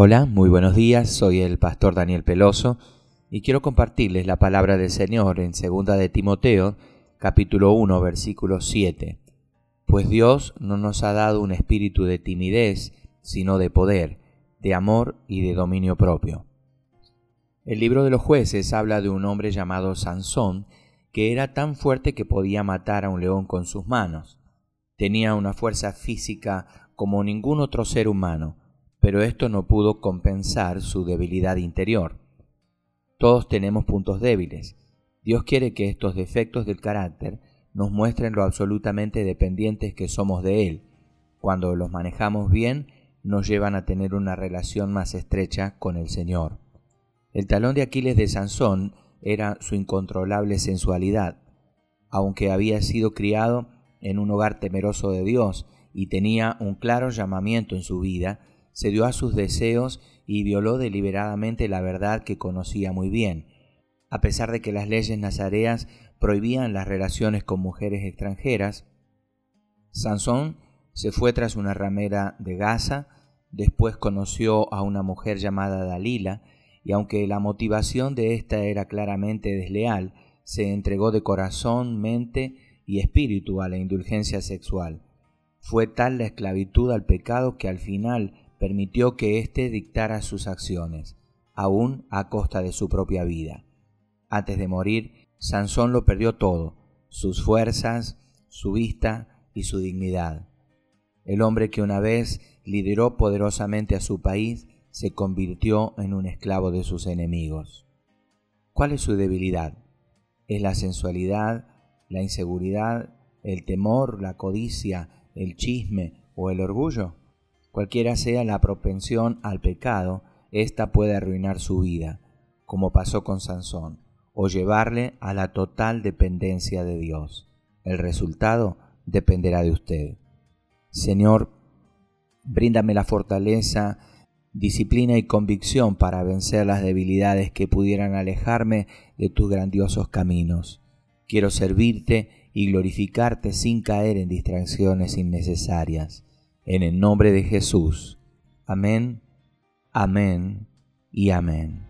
Hola, muy buenos días, soy el pastor Daniel Peloso y quiero compartirles la palabra del Señor en 2 de Timoteo, capítulo 1, versículo 7. Pues Dios no nos ha dado un espíritu de timidez, sino de poder, de amor y de dominio propio. El libro de los jueces habla de un hombre llamado Sansón, que era tan fuerte que podía matar a un león con sus manos. Tenía una fuerza física como ningún otro ser humano, pero esto no pudo compensar su debilidad interior. Todos tenemos puntos débiles. Dios quiere que estos defectos del carácter nos muestren lo absolutamente dependientes que somos de Él. Cuando los manejamos bien, nos llevan a tener una relación más estrecha con el Señor. El talón de Aquiles de Sansón era su incontrolable sensualidad. Aunque había sido criado en un hogar temeroso de Dios y tenía un claro llamamiento en su vida, se dio a sus deseos y violó deliberadamente la verdad que conocía muy bien. A pesar de que las leyes nazareas prohibían las relaciones con mujeres extranjeras, Sansón se fue tras una ramera de Gaza, después conoció a una mujer llamada Dalila, y aunque la motivación de ésta era claramente desleal, se entregó de corazón, mente y espíritu a la indulgencia sexual. Fue tal la esclavitud al pecado que al final permitió que éste dictara sus acciones, aún a costa de su propia vida. Antes de morir, Sansón lo perdió todo, sus fuerzas, su vista y su dignidad. El hombre que una vez lideró poderosamente a su país se convirtió en un esclavo de sus enemigos. ¿Cuál es su debilidad? ¿Es la sensualidad, la inseguridad, el temor, la codicia, el chisme o el orgullo? Cualquiera sea la propensión al pecado, ésta puede arruinar su vida, como pasó con Sansón, o llevarle a la total dependencia de Dios. El resultado dependerá de usted. Señor, bríndame la fortaleza, disciplina y convicción para vencer las debilidades que pudieran alejarme de tus grandiosos caminos. Quiero servirte y glorificarte sin caer en distracciones innecesarias en el nombre de Jesús. Amén, amén y amén.